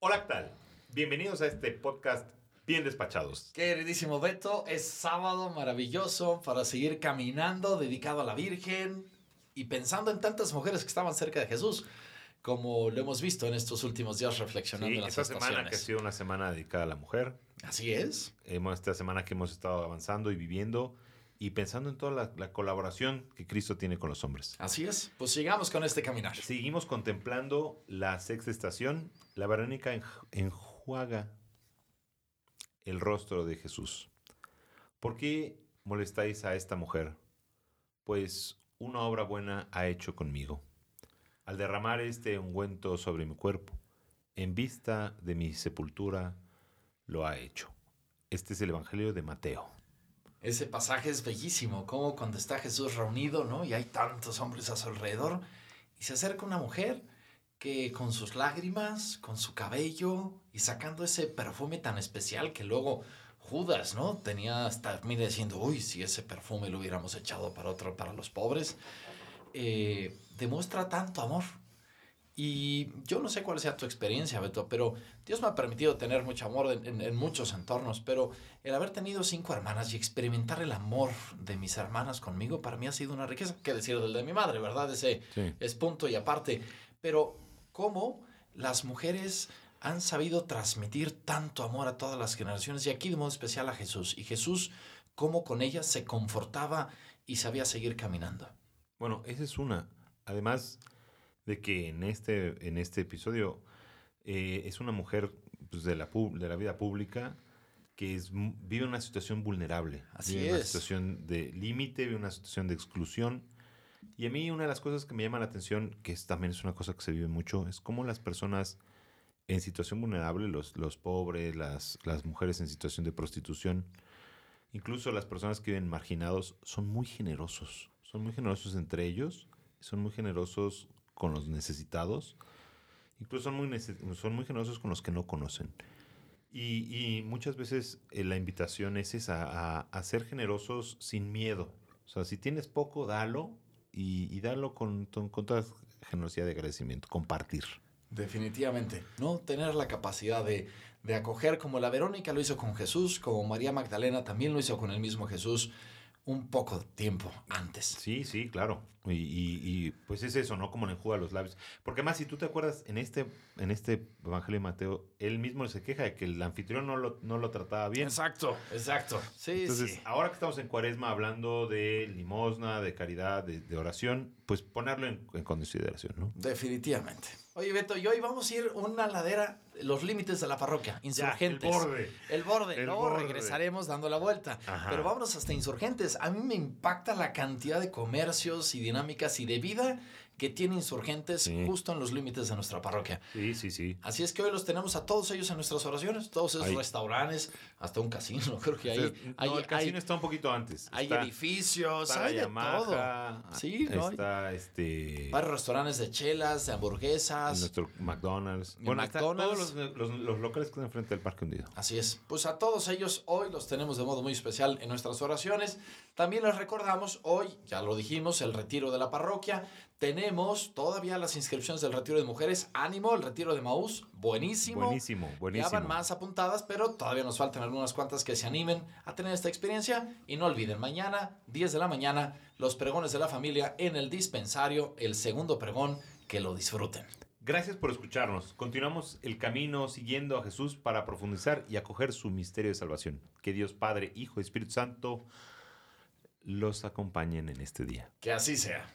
Hola, ¿qué tal? Bienvenidos a este podcast Bien Despachados. Queridísimo Beto, es sábado maravilloso para seguir caminando dedicado a la Virgen y pensando en tantas mujeres que estaban cerca de Jesús, como lo hemos visto en estos últimos días reflexionando Sí, en las esta semana que ha estaciones. sido una semana dedicada a la mujer. Así es. Hemos, esta semana que hemos estado avanzando y viviendo y pensando en toda la, la colaboración que Cristo tiene con los hombres. Así es. Pues sigamos con este caminar. Seguimos contemplando la sexta estación. La Verónica enj- enjuaga el rostro de Jesús. ¿Por qué molestáis a esta mujer? Pues una obra buena ha hecho conmigo. Al derramar este ungüento sobre mi cuerpo, en vista de mi sepultura, lo ha hecho. Este es el Evangelio de Mateo. Ese pasaje es bellísimo, como cuando está Jesús reunido, ¿no? Y hay tantos hombres a su alrededor, y se acerca una mujer que con sus lágrimas, con su cabello, y sacando ese perfume tan especial que luego Judas, ¿no? Tenía hasta mí diciendo, uy, si ese perfume lo hubiéramos echado para otro, para los pobres, eh, demuestra tanto amor. Y yo no sé cuál sea tu experiencia, Beto, pero Dios me ha permitido tener mucho amor en, en- en muchos entornos, pero el haber tenido cinco hermanas y experimentar el amor de mis hermanas conmigo, para mí ha sido una riqueza. ¿Qué decir del de mi madre, verdad? Ese Sí. es punto y aparte. Pero, ¿cómo las mujeres han sabido transmitir tanto amor a todas las generaciones? Y aquí de modo especial a Jesús. Y Jesús, cómo con ellas se confortaba y sabía seguir caminando. Bueno, esa es una. Además de que en este, en este episodio eh, es una mujer pues, de, la, pub- de la vida pública que es, vive una situación vulnerable. Así vive una es. situación de límite, vive una situación de exclusión. Y a mí una de las cosas que me llama la atención, que es, también es una cosa que se vive mucho, es cómo las personas en situación vulnerable, los, los pobres, las, las mujeres en situación de prostitución, incluso las personas que viven marginados, son muy generosos. Son muy generosos entre ellos, son muy generosos con los necesitados, incluso son muy, son muy generosos con los que no conocen. Y, y muchas veces eh, la invitación es esa, a, a ser generosos sin miedo. O sea, si tienes poco, dalo y, y dalo con, con, con toda generosidad de agradecimiento, compartir. Definitivamente. No tener la capacidad de, de acoger como la Verónica lo hizo con Jesús, como María Magdalena también lo hizo con el mismo Jesús un poco de tiempo antes. Sí, sí, claro. Y, y- y, pues es eso, ¿no? Como le enjuga los labios. Porque más, si tú te acuerdas, en este, en este Evangelio de Mateo, él mismo se queja de que el anfitrión no lo, no lo trataba bien. Exacto, exacto. Sí, Entonces, sí. ahora que estamos en cuaresma hablando de limosna, de caridad, de, de oración, pues ponerlo en, en consideración, ¿no? Definitivamente. Oye, Beto, y hoy vamos a ir una ladera, los límites de la parroquia, insurgentes. el borde. El borde. El Luego borde. regresaremos dando la vuelta. Ajá. Pero vámonos hasta insurgentes. A mí me impacta la cantidad de comercios y dinámicas y de vida que tiene insurgentes Sí. justo en los límites de nuestra parroquia. Sí, sí, sí. Así es que hoy los tenemos a todos ellos en nuestras oraciones, todos esos Ahí. restaurantes, hasta un casino, creo que ahí Entonces, hay, no, el casino hay- está un poquito antes. hay Está- edificios, está hay de todo. Yamaha, Sí, ¿no? Está este... Varios restaurantes de chelas, de hamburguesas. Nuestro McDonald's. Bueno, está McDonald's. todos los, los- los locales que están enfrente del Parque Hundido. Así es. Pues a todos ellos hoy los tenemos de modo muy especial en nuestras oraciones. También les recordamos hoy, ya lo dijimos, el retiro de la parroquia. Tenemos todavía las inscripciones del retiro de mujeres. Ánimo, el retiro de Maús, buenísimo. Buenísimo, buenísimo. Ya van más apuntadas, pero todavía nos faltan algunas cuantas que se animen a tener esta experiencia. Y no olviden, mañana, 10 de la mañana, los pregones de la familia en el dispensario, el segundo pregón, que lo disfruten. Gracias por escucharnos. Continuamos el camino siguiendo a Jesús para profundizar y acoger su misterio de salvación. Que Dios Padre, Hijo y Espíritu Santo los acompañen en este día. Que así sea.